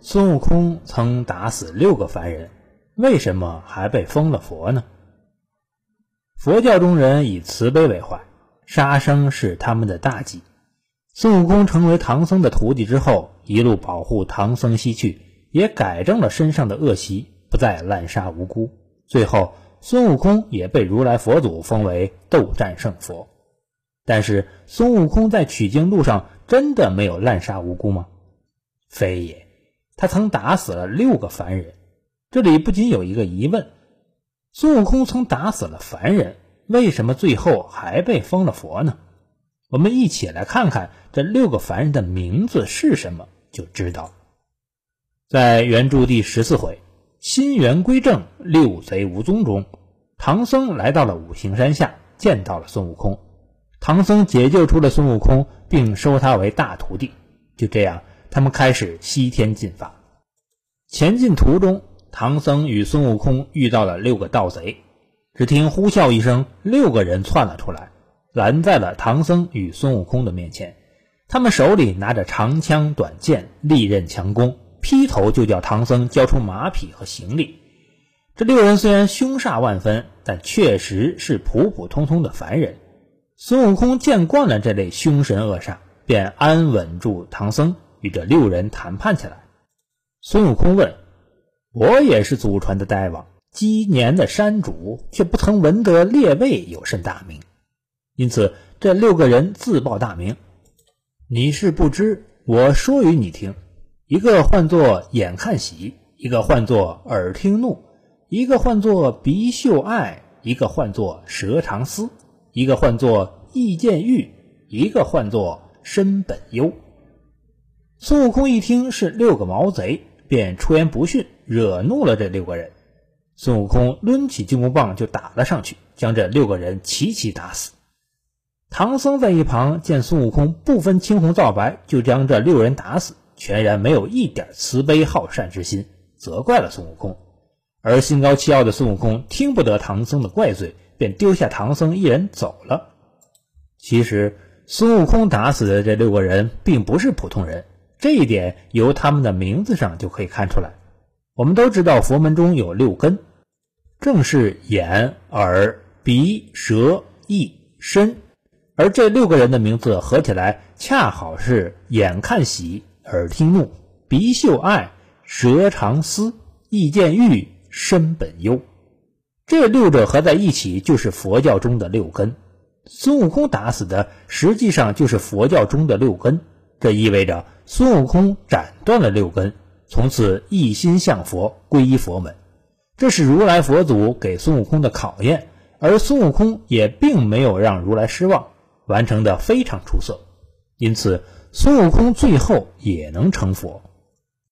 孙悟空曾打死六个凡人，为什么还被封了佛呢？佛教中人以慈悲为怀，杀生是他们的大忌。孙悟空成为唐僧的徒弟之后，一路保护唐僧西去，也改正了身上的恶习，不再滥杀无辜。最后，孙悟空也被如来佛祖封为斗战胜佛。但是，孙悟空在取经路上真的没有滥杀无辜吗？非也，他曾打死了六个凡人。这里不仅有一个疑问。孙悟空曾打死了凡人，为什么最后还被封了佛呢？我们一起来看看这六个凡人的名字是什么，就知道。在原著第十四回“心元归正，六贼无踪”中，唐僧来到了五行山下，见到了孙悟空。唐僧解救出了孙悟空，并收他为大徒弟。就这样，他们开始西天进发。前进途中。唐僧与孙悟空遇到了六个盗贼，只听呼啸一声，六个人窜了出来，拦在了唐僧与孙悟空的面前。他们手里拿着长枪短剑、利刃强攻，劈头就叫唐僧交出马匹和行李。这六人虽然凶煞万分，但确实是普普通通的凡人。孙悟空见惯了这类凶神恶煞，便安稳住唐僧，与这六人谈判起来。孙悟空问。我也是祖传的大王，积年的山主，却不曾闻得列位有甚大名，因此这六个人自报大名。你是不知，我说与你听：一个唤作眼看喜，一个唤作耳听怒，一个唤作鼻嗅爱，一个唤作舌长思，一个唤作意见欲，一个唤作身本优。孙悟空一听是六个毛贼。便出言不逊，惹怒了这六个人。孙悟空抡起金箍棒就打了上去，将这六个人齐齐打死。唐僧在一旁见孙悟空不分青红皂白就将这六人打死，全然没有一点慈悲好善之心，责怪了孙悟空。而心高气傲的孙悟空听不得唐僧的怪罪，便丢下唐僧一人走了。其实，孙悟空打死的这六个人并不是普通人。这一点由他们的名字上就可以看出来。我们都知道佛门中有六根，正是眼、耳、鼻、舌、意、身，而这六个人的名字合起来，恰好是眼看喜，耳听怒，鼻嗅爱，舌尝思，意见欲，身本优。这六者合在一起，就是佛教中的六根。孙悟空打死的，实际上就是佛教中的六根。这意味着孙悟空斩断了六根，从此一心向佛，皈依佛门。这是如来佛祖给孙悟空的考验，而孙悟空也并没有让如来失望，完成的非常出色。因此，孙悟空最后也能成佛。